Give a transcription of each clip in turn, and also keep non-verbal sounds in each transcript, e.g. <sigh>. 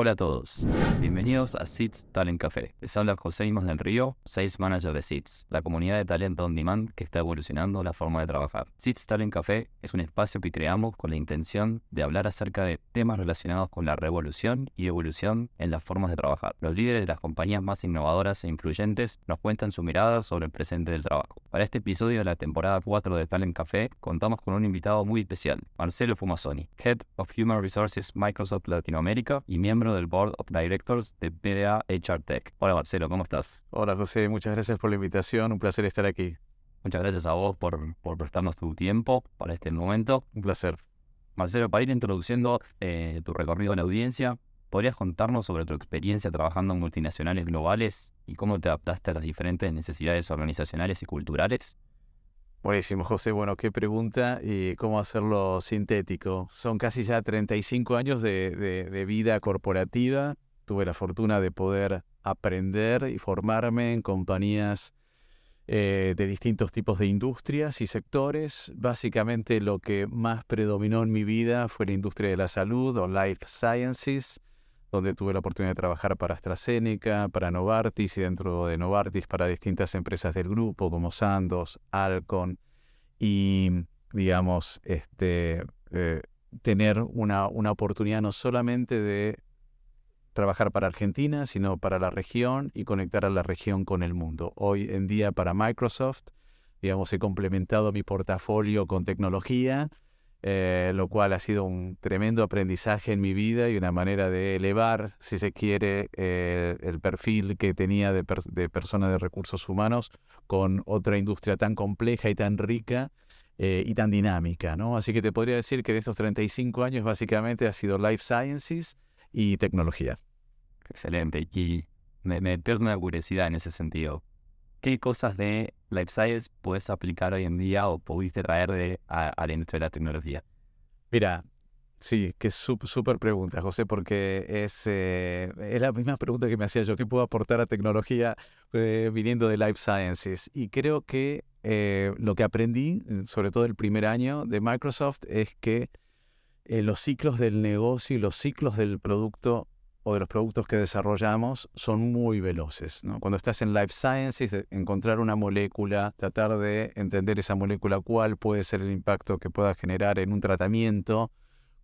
Hola a todos, bienvenidos a SITS Talent Café. Les habla José Imos del Río, Sales Manager de SITS, la comunidad de talento on demand que está evolucionando la forma de trabajar. SITS Talent Café es un espacio que creamos con la intención de hablar acerca de temas relacionados con la revolución y evolución en las formas de trabajar. Los líderes de las compañías más innovadoras e influyentes nos cuentan su mirada sobre el presente del trabajo. Para este episodio de la temporada 4 de Talent Café, contamos con un invitado muy especial, Marcelo Fumasoni, Head of Human Resources Microsoft Latinoamérica y miembro del Board of Directors de PDA HR Tech. Hola Marcelo, ¿cómo estás? Hola José, muchas gracias por la invitación, un placer estar aquí. Muchas gracias a vos por, por prestarnos tu tiempo para este momento. Un placer. Marcelo, para ir introduciendo eh, tu recorrido en la audiencia, ¿podrías contarnos sobre tu experiencia trabajando en multinacionales globales y cómo te adaptaste a las diferentes necesidades organizacionales y culturales? Buenísimo, José. Bueno, qué pregunta y cómo hacerlo sintético. Son casi ya 35 años de, vida corporativa. Tuve la fortuna de poder aprender y formarme en compañías eh, de distintos tipos de industrias y sectores. Básicamente lo que más predominó en mi vida fue la industria de la salud o life sciences donde tuve la oportunidad de trabajar para AstraZeneca, para Novartis y dentro de Novartis para distintas empresas del grupo como Sandoz, Alcon y digamos este eh, tener una, una oportunidad no solamente de trabajar para Argentina, sino para la región y conectar a la región con el mundo. Hoy en día para Microsoft, digamos, he complementado mi portafolio con tecnología eh, lo cual ha sido un tremendo aprendizaje en mi vida y una manera de elevar, si se quiere, eh, el perfil que tenía de, persona de recursos humanos con otra industria tan compleja y tan rica eh, y tan dinámica. ¿no? Así que te podría decir que de estos 35 años básicamente ha sido Life Sciences y tecnología. Excelente. Y me, me pierdo una curiosidad en ese sentido. ¿Qué cosas de Life Science puedes aplicar hoy en día o pudiste traer de, a, la industria de la tecnología? Mira, sí, que súper pregunta, José, porque es, eh, es la misma pregunta que me hacía yo. ¿Qué puedo aportar a tecnología eh, viniendo de Life Sciences? Y creo que eh, lo que aprendí, sobre todo el primer año de Microsoft, es que los ciclos del negocio y los ciclos del producto o de los productos que desarrollamos son muy veloces. Cuando estás en Life Sciences, encontrar una molécula, tratar de entender esa molécula, cuál puede ser el impacto que pueda generar en un tratamiento,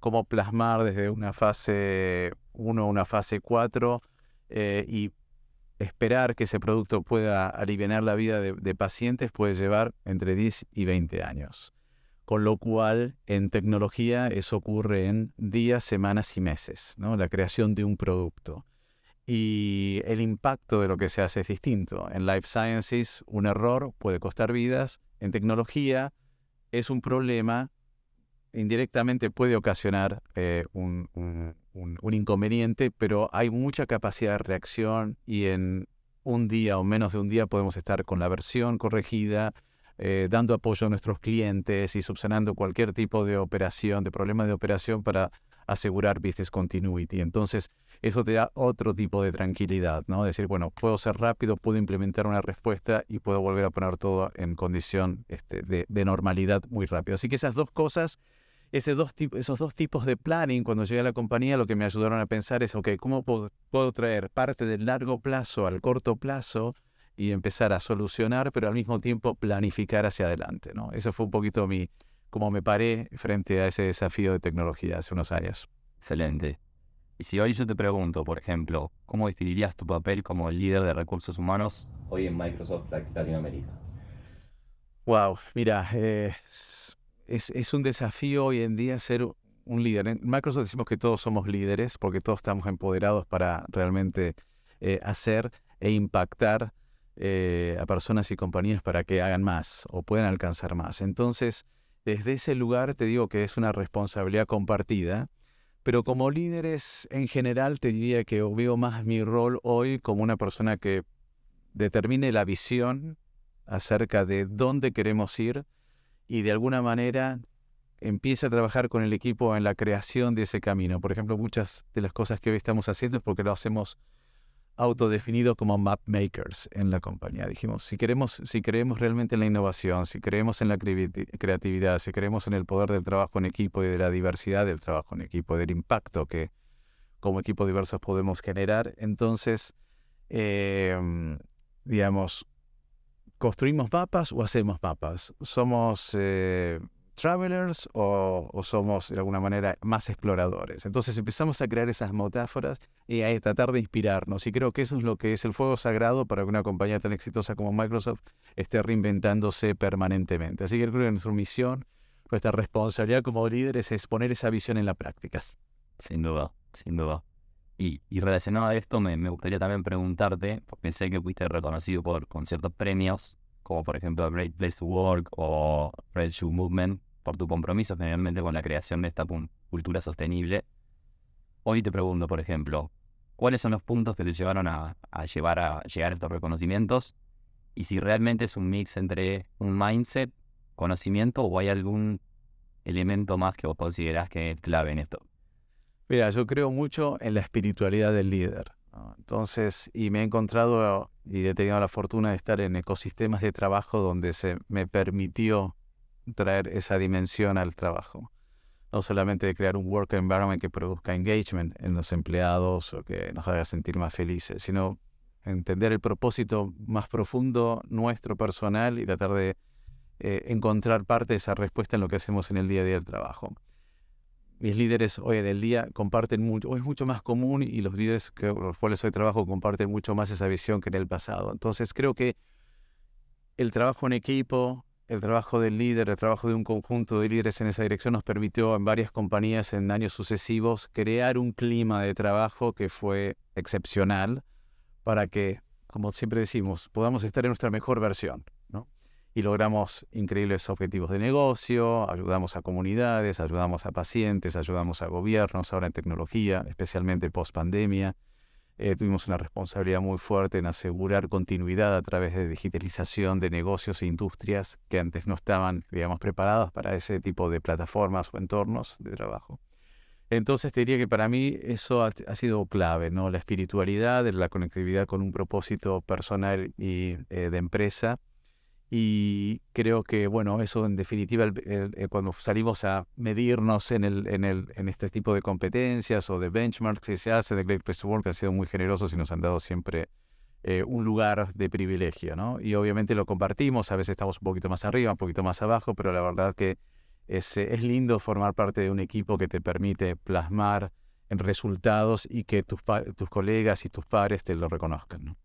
cómo plasmar desde una fase 1 a una fase 4 eh, y esperar que ese producto pueda aliviar la vida de pacientes puede llevar entre 10 y 20 años con lo cual en tecnología eso ocurre en días, semanas y meses, ¿no? la creación de un producto. Y el impacto de lo que se hace es distinto. En Life Sciences un error puede costar vidas, en tecnología es un problema, indirectamente puede ocasionar eh, un, un inconveniente, pero hay mucha capacidad de reacción y en un día o menos de un día podemos estar con la versión corregida, eh, dando apoyo a nuestros clientes y subsanando cualquier tipo de operación, de problema de operación para asegurar business continuity. Entonces, eso te da otro tipo de tranquilidad, ¿no? Decir, bueno, puedo ser rápido, puedo implementar una respuesta y puedo volver a poner todo en condición este, de, normalidad muy rápido. Así que esas dos cosas, ese dos esos dos tipos de planning, cuando llegué a la compañía, lo que me ayudaron a pensar es, ok, ¿cómo puedo traer parte del largo plazo al corto plazo? Y empezar a solucionar, pero al mismo tiempo planificar hacia adelante. ¿no? Eso fue un poquito mi, cómo me paré frente a ese desafío de tecnología hace unos años. Excelente. Y si hoy yo te pregunto, por ejemplo, ¿cómo definirías tu papel como líder de recursos humanos hoy en Microsoft Latinoamérica? Wow, mira, eh, es, es, un desafío hoy en día ser un líder. En Microsoft decimos que todos somos líderes porque todos estamos empoderados para realmente eh, hacer e impactar eh, a personas y compañías para que hagan más o puedan alcanzar más. Entonces, desde ese lugar te digo que es una responsabilidad compartida, pero como líderes en general te diría que veo más mi rol hoy como una persona que determine la visión acerca de dónde queremos ir y de alguna manera empiece a trabajar con el equipo en la creación de ese camino. Por ejemplo, muchas de las cosas que hoy estamos haciendo es porque lo hacemos autodefinido como map makers en la compañía. Dijimos, si queremos, si creemos realmente en la innovación, si creemos en la creatividad, si creemos en el poder del trabajo en equipo y de la diversidad del trabajo en equipo, del impacto que como equipos diversos podemos generar. Entonces, em, digamos, ¿construimos mapas o hacemos mapas? ¿Somos eh, travelers o, somos de alguna manera más exploradores? Entonces empezamos a crear esas metáforas y a tratar de inspirarnos. Y creo que eso es lo que es el fuego sagrado para que una compañía tan exitosa como Microsoft esté reinventándose permanentemente. Así que creo que nuestra misión, nuestra responsabilidad como líderes es poner esa visión en la práctica. Sin duda, sin duda. Y, relacionado a esto, me, gustaría también preguntarte, porque sé que fuiste reconocido por, con ciertos premios, como por ejemplo Great Place to Work o Red Shoe Movement, por tu compromiso generalmente con la creación de esta cultura sostenible. Hoy te pregunto, por ejemplo, ¿cuáles son los puntos que te llevaron a, llevar a llegar a estos reconocimientos? Y si realmente es un mix entre un mindset, conocimiento o hay algún elemento más que vos considerás que es clave en esto. Mira, yo creo mucho en la espiritualidad del líder. Entonces, y me he encontrado y he tenido la fortuna de estar en ecosistemas de trabajo donde se me permitió traer esa dimensión al trabajo. No solamente de crear un work environment que produzca engagement en los empleados o que nos haga sentir más felices, sino entender el propósito más profundo nuestro personal y tratar de eh, encontrar parte de esa respuesta en lo que hacemos en el día a día del trabajo mis líderes hoy en el día comparten mucho, o es mucho más común y los líderes con los cuales hoy trabajo comparten mucho más esa visión que en el pasado. Entonces creo que el trabajo en equipo, el trabajo del líder, el trabajo de un conjunto de líderes en esa dirección nos permitió en varias compañías en años sucesivos crear un clima de trabajo que fue excepcional para que, como siempre decimos, podamos estar en nuestra mejor versión y logramos increíbles objetivos de negocio, ayudamos a comunidades, ayudamos a pacientes, ayudamos a gobiernos, ahora en tecnología, especialmente post pandemia. Eh, tuvimos una responsabilidad muy fuerte en asegurar continuidad a través de digitalización de negocios e industrias que antes no estaban, digamos, preparadas para ese tipo de plataformas o entornos de trabajo. Entonces te diría que para mí eso ha, sido clave, ¿no? La espiritualidad, la conectividad con un propósito personal y eh, de empresa y creo que, bueno, eso en definitiva, eh, cuando salimos a medirnos en, el, en, el, en este tipo de competencias o de benchmarks que se hace de Great Place to Work, han sido muy generosos y nos han dado siempre eh, un lugar de privilegio, ¿no? Y obviamente lo compartimos, a veces estamos un poquito más arriba, un poquito más abajo, pero la verdad que es, es lindo formar parte de un equipo que te permite plasmar en resultados y que tus, tus colegas y tus pares te lo reconozcan, ¿no?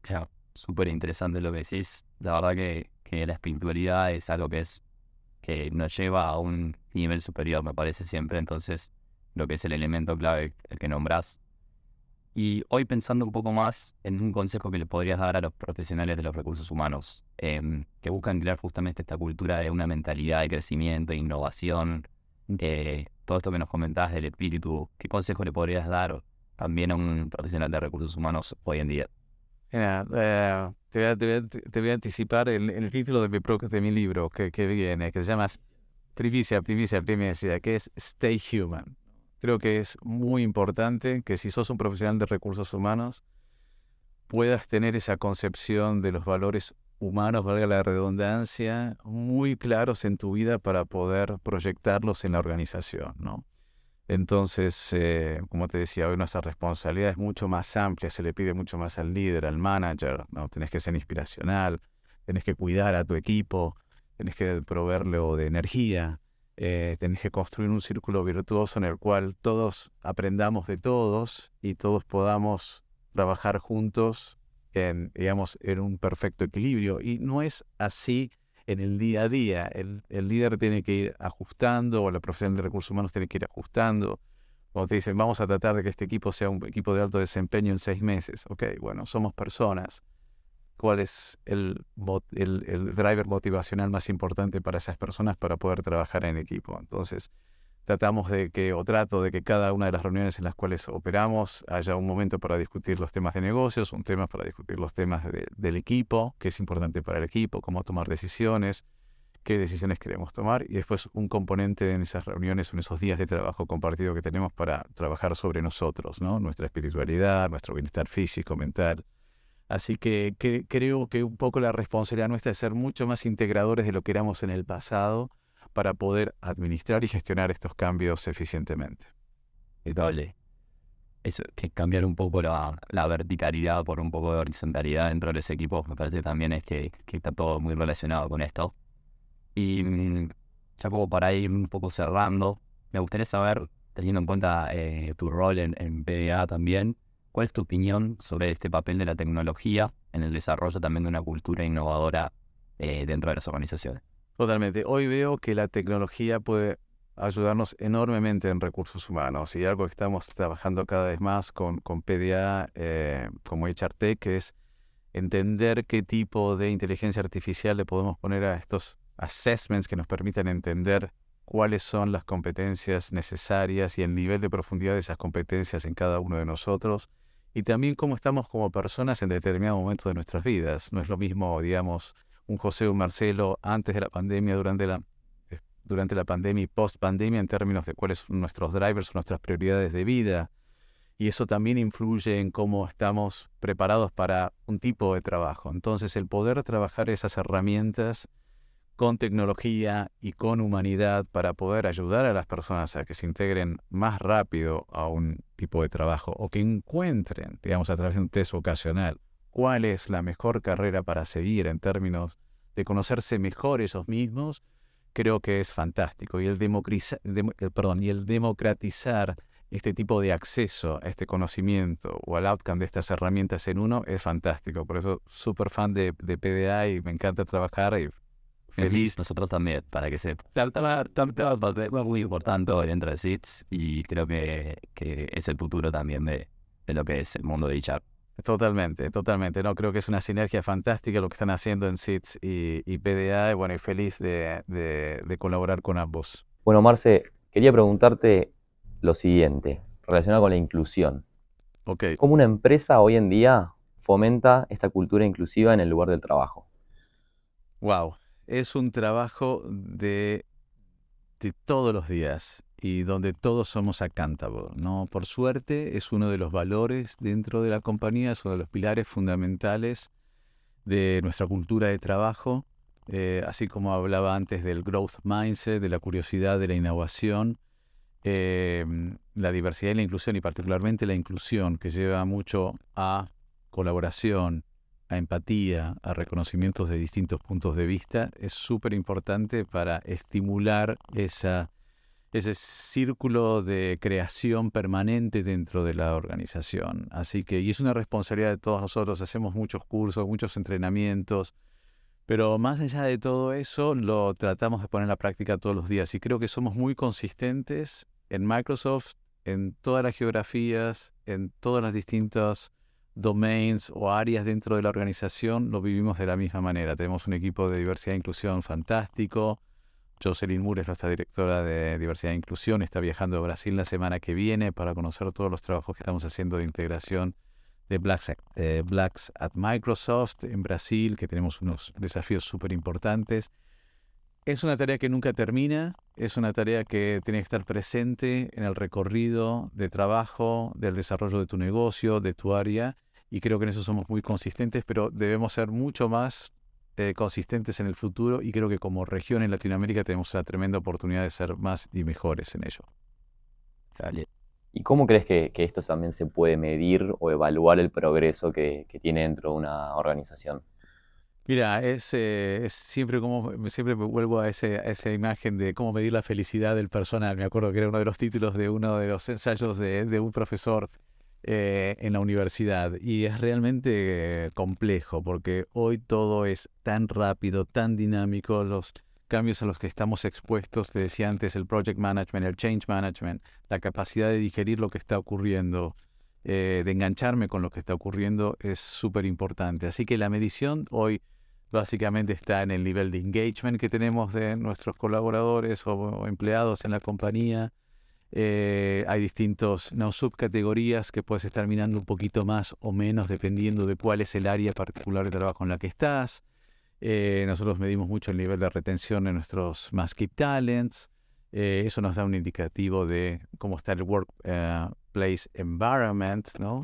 Claro súper interesante lo que decís. La verdad que, que, la espiritualidad es algo que es que nos lleva a un nivel superior, me parece siempre. Entonces, lo que es el elemento clave, el que nombrás. Y hoy pensando un poco más en un consejo que le podrías dar a los profesionales de los recursos humanos, em, que buscan crear justamente esta cultura de una mentalidad de crecimiento, e innovación, de todo esto que nos comentabas del espíritu, ¿qué consejo le podrías dar también a un profesional de recursos humanos hoy en día? Eh, te, voy a, anticipar el, título de mi, de mi libro que, que, viene, que se llama Primicia, Primicia, Primicia, que es Stay Human. Creo que es muy importante que si sos un profesional de recursos humanos, puedas tener esa concepción de los valores humanos, valga la redundancia, muy claros en tu vida para poder proyectarlos en la organización, ¿no? Entonces, eh, como te decía, hoy nuestra responsabilidad es mucho más amplia, se le pide mucho más al líder, al manager, ¿no? Tenés que ser inspiracional, tenés que cuidar a tu equipo, tenés que proveerle de energía, eh, tenés que construir un círculo virtuoso en el cual todos aprendamos de todos y todos podamos trabajar juntos en, digamos, en un perfecto equilibrio. Y no es así en el día a día. El, líder tiene que ir ajustando, o la profesión de recursos humanos tiene que ir ajustando. Cuando te dicen, vamos a tratar de que este equipo sea un equipo de alto desempeño en seis meses. Ok, bueno, somos personas. ¿Cuál es el, el, el driver motivacional más importante para esas personas para poder trabajar en equipo? Entonces, tratamos de que, o trato de que cada una de las reuniones en las cuales operamos haya un momento para discutir los temas de negocios, un tema para discutir los temas del equipo, qué es importante para el equipo, cómo tomar decisiones, qué decisiones queremos tomar, y después un componente en esas reuniones, en esos días de trabajo compartido que tenemos para trabajar sobre nosotros, ¿no? nuestra espiritualidad, nuestro bienestar físico, mental. Así que creo que un poco la responsabilidad nuestra es ser mucho más integradores de lo que éramos en el pasado, para poder administrar y gestionar estos cambios eficientemente. Doble. eso, que cambiar un poco la, verticalidad por un poco de horizontalidad dentro de ese equipo, me parece también es que, está todo muy relacionado con esto. Y mm, ya como para ir un poco cerrando, me gustaría saber, teniendo en cuenta eh, tu rol en, en PDA también, ¿cuál es tu opinión sobre este papel de la tecnología en el desarrollo también de una cultura innovadora eh, dentro de las organizaciones? Totalmente. Hoy veo que la tecnología puede ayudarnos enormemente en recursos humanos y algo que estamos trabajando cada vez más con, con PDA eh, como HRT, es entender qué tipo de inteligencia artificial le podemos poner a estos assessments que nos permitan entender cuáles son las competencias necesarias y el nivel de profundidad de esas competencias en cada uno de nosotros y también cómo estamos como personas en determinado momento de nuestras vidas. No es lo mismo, digamos, un José o un Marcelo antes de la pandemia, durante la, eh, durante la pandemia y post pandemia en términos de cuáles son nuestros drivers nuestras prioridades de vida. Y eso también influye en cómo estamos preparados para un tipo de trabajo. Entonces el poder trabajar esas herramientas con tecnología y con humanidad para poder ayudar a las personas a que se integren más rápido a un tipo de trabajo o que encuentren, digamos, a través de un test vocacional, cuál es la mejor carrera para seguir en términos de conocerse mejor ellos mismos, creo que es fantástico. Y el, eh, perdón, y el democratizar este tipo de acceso a este conocimiento o al outcome de estas herramientas en uno es fantástico. Por eso, súper fan de, de PDA y me encanta trabajar y feliz. Nosotros también, para que. Es muy importante dentro de SITS y creo que, que es el futuro también de, de, lo que es el mundo de HR. Totalmente, totalmente. No, creo que es una sinergia fantástica lo que están haciendo en SITS y, y PDA y bueno, y feliz de, de, de colaborar con ambos. Bueno, Marce, quería preguntarte lo siguiente, relacionado con la inclusión. Okay. ¿Cómo una empresa hoy en día fomenta esta cultura inclusiva en el lugar del trabajo? Wow, es un trabajo de, de todos los días y donde todos somos accountable. ¿no? Por suerte es uno de los valores dentro de la compañía, es uno de los pilares fundamentales de nuestra cultura de trabajo, eh, así como hablaba antes del growth mindset, de la curiosidad, de la innovación, eh, la diversidad y la inclusión, y particularmente la inclusión, que lleva mucho a colaboración, a empatía, a reconocimientos de distintos puntos de vista, es súper importante para estimular esa, ese círculo de creación permanente dentro de la organización. Así que, y es una responsabilidad de todos nosotros, hacemos muchos cursos, muchos entrenamientos, pero más allá de todo eso, lo tratamos de poner en la práctica todos los días y creo que somos muy consistentes en Microsoft, en todas las geografías, en todas las distintas domains o áreas dentro de la organización lo vivimos de la misma manera. Tenemos un equipo de diversidad e inclusión fantástico. Jocelyn Moore es nuestra directora de diversidad e inclusión. Está viajando a Brasil la semana que viene para conocer todos los trabajos que estamos haciendo de integración de Blacks, Blacks at Microsoft en Brasil, que tenemos unos desafíos súper importantes. Es una tarea que nunca termina, es una tarea que tiene que estar presente en el recorrido de trabajo, del desarrollo de tu negocio, de tu área, y creo que en eso somos muy consistentes, pero debemos ser mucho más eh, consistentes en el futuro y creo que como región en Latinoamérica tenemos una tremenda oportunidad de ser más y mejores en ello. ¿Y cómo crees que, esto también se puede medir o evaluar el progreso que tiene dentro de una organización? Mira, es, es siempre como siempre me vuelvo a, ese, esa imagen de cómo medir la felicidad del personal. Me acuerdo que era uno de los títulos de uno de los ensayos de, de un profesor eh, en la universidad. Y es realmente complejo porque hoy todo es tan rápido, tan dinámico, los cambios a los que estamos expuestos, te decía antes, el project management, el change management, la capacidad de digerir lo que está ocurriendo, eh, de engancharme con lo que está ocurriendo es súper importante. Así que la medición hoy básicamente está en el nivel de engagement que tenemos de nuestros colaboradores o, empleados en la compañía. Eh, hay distintos no, subcategorías que puedes estar mirando un poquito más o menos dependiendo de cuál es el área particular de trabajo en la que estás. Eh, nosotros medimos mucho el nivel de retención de nuestros más keep talents. Eh, eso nos da un indicativo de cómo está el workplace environment, ¿no?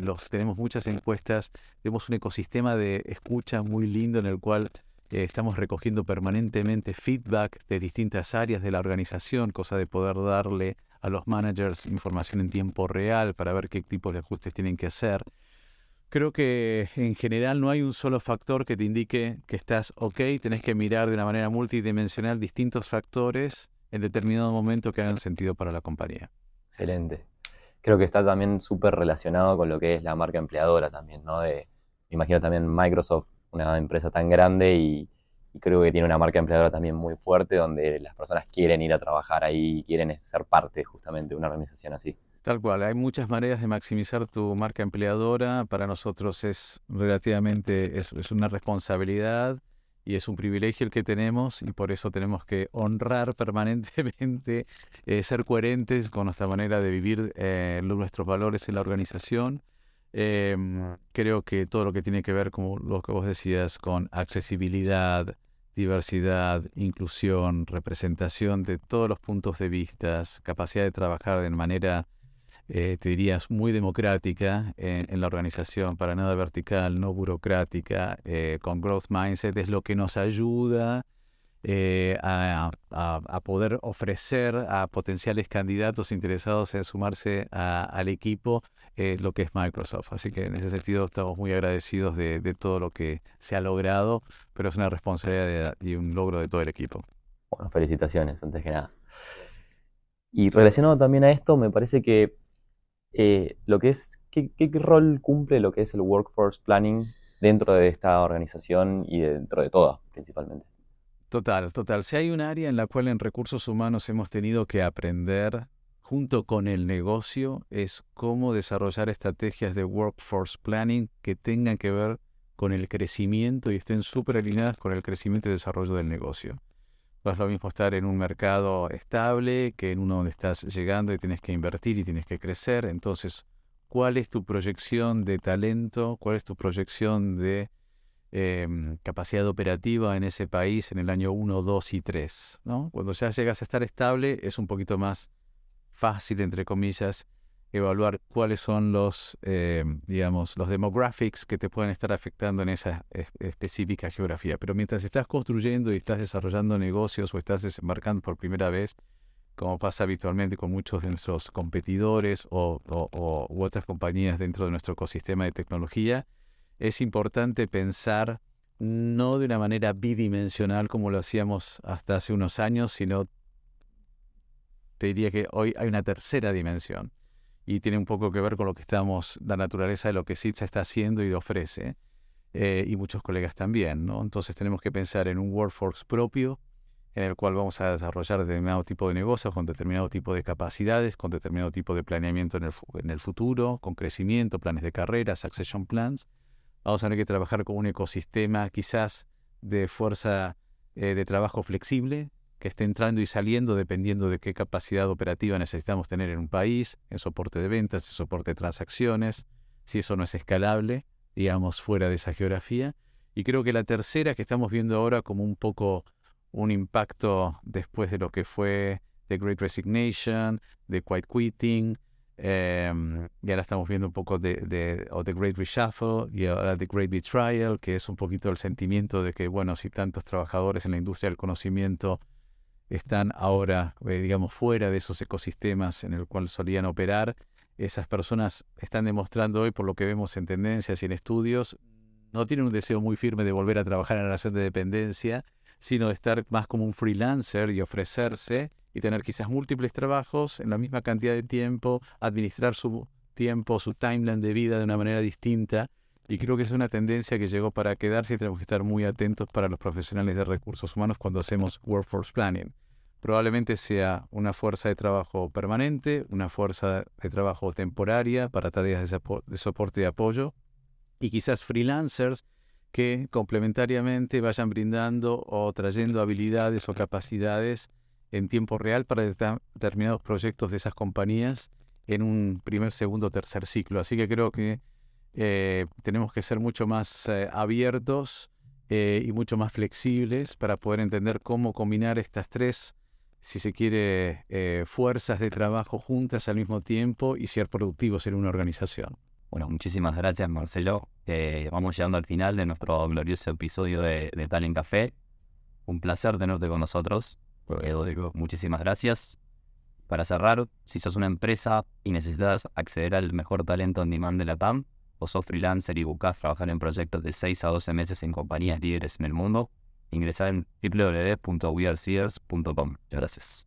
Los, tenemos muchas encuestas, tenemos un ecosistema de escucha muy lindo en el cual estamos recogiendo permanentemente feedback de distintas áreas de la organización, cosa de poder darle a los managers información en tiempo real para ver qué tipo de ajustes tienen que hacer. Creo que en general no hay un solo factor que te indique que estás ok, tenés que mirar de una manera multidimensional distintos factores en determinado momento que hagan sentido para la compañía. Excelente. Creo que está también súper relacionado con lo que es la marca empleadora también, ¿no? De, me imagino también Microsoft, una empresa tan grande y, creo que tiene una marca empleadora también muy fuerte donde las personas quieren ir a trabajar ahí y quieren ser parte justamente de una organización así. Tal cual, hay muchas maneras de maximizar tu marca empleadora. Para nosotros es relativamente, es, una responsabilidad y es un privilegio el que tenemos y por eso tenemos que honrar <laughs> permanentemente, eh, ser coherentes con nuestra manera de vivir eh, nuestros valores en la organización. Em, creo que todo lo que tiene que ver con lo que vos decías, con accesibilidad, diversidad, inclusión, representación de todos los puntos de vista, capacidad de trabajar de manera eh, te dirías, muy democrática en, la organización, para nada vertical, no burocrática, eh, con growth mindset, es lo que nos ayuda eh, a, poder ofrecer a potenciales candidatos interesados en sumarse al equipo lo que es Microsoft. Así que en ese sentido estamos muy agradecidos de, todo lo que se ha logrado, pero es una responsabilidad y un logro de todo el equipo. Bueno, felicitaciones, antes que nada. Y relacionado también a esto, me parece que eh, lo que es, ¿qué, rol cumple lo que es el workforce planning dentro de esta organización y dentro de toda, principalmente? Total, total. Si hay un área en la cual en recursos humanos hemos tenido que aprender junto con el negocio es cómo desarrollar estrategias de workforce planning que tengan que ver con el crecimiento y estén súper alineadas con el crecimiento y desarrollo del negocio. No es lo mismo estar en un mercado estable que en uno donde estás llegando y tienes que invertir y tienes que crecer. Entonces, ¿cuál es tu proyección de talento? ¿Cuál es tu proyección de em, capacidad operativa en ese país en el año 1, 2 y 3? ¿no? Cuando ya llegas a estar estable es un poquito más fácil, entre comillas, evaluar cuáles son los, eh, digamos, los demographics que te pueden estar afectando en esa específica geografía. Pero mientras estás construyendo y estás desarrollando negocios o estás desembarcando por primera vez, como pasa habitualmente con muchos de nuestros competidores o, u otras compañías dentro de nuestro ecosistema de tecnología, es importante pensar no de una manera bidimensional como lo hacíamos hasta hace unos años, sino te diría que hoy hay una tercera dimensión y tiene un poco que ver con lo que estamos, la naturaleza de lo que SITSA está haciendo y ofrece, eh, y muchos colegas también, ¿no? Entonces tenemos que pensar en un workforce propio, en el cual vamos a desarrollar determinado tipo de negocios, con determinado tipo de capacidades, con determinado tipo de planeamiento en el, futuro, con crecimiento, planes de carrera, succession plans. Vamos a tener que trabajar con un ecosistema quizás de fuerza eh, de trabajo flexible, que esté entrando y saliendo dependiendo de qué capacidad operativa necesitamos tener en un país, en soporte de ventas, en soporte de transacciones, si eso no es escalable, digamos, fuera de esa geografía. Y creo que la tercera que estamos viendo ahora como un poco un impacto después de lo que fue The Great Resignation, The Quiet Quitting, em, y ahora estamos viendo un poco de, de The Great Reshuffle y ahora The Great Betrayal, que es un poquito el sentimiento de que, bueno, si tantos trabajadores en la industria del conocimiento están ahora, eh, digamos, fuera de esos ecosistemas en el cual solían operar. Esas personas están demostrando hoy, por lo que vemos en tendencias y en estudios, no tienen un deseo muy firme de volver a trabajar en la relación de dependencia, sino de estar más como un freelancer y ofrecerse y tener quizás múltiples trabajos en la misma cantidad de tiempo, administrar su tiempo, su timeline de vida de una manera distinta y creo que es una tendencia que llegó para quedarse y tenemos que estar muy atentos para los profesionales de recursos humanos cuando hacemos workforce planning. Probablemente sea una fuerza de trabajo permanente, una fuerza de trabajo temporaria para tareas de, soporte y apoyo, y quizás freelancers que complementariamente vayan brindando o trayendo habilidades o capacidades en tiempo real para determinados proyectos de esas compañías en un primer, segundo, tercer ciclo. Así que creo que eh, tenemos que ser mucho más eh, abiertos eh, y mucho más flexibles para poder entender cómo combinar estas tres, si se quiere, fuerzas de trabajo juntas al mismo tiempo y ser productivos en una organización. Bueno, muchísimas gracias Marcelo. vamos llegando al final de nuestro glorioso episodio de, de Talent Café. Un placer tenerte con nosotros. Muchísimas gracias. Para cerrar, si sos una empresa y necesitas acceder al mejor talento on demand de la TAM, o sos freelancer y buscas trabajar en proyectos de 6 a 12 meses en compañías líderes en el mundo, ingresá en www.wearseers.com. Muchas gracias.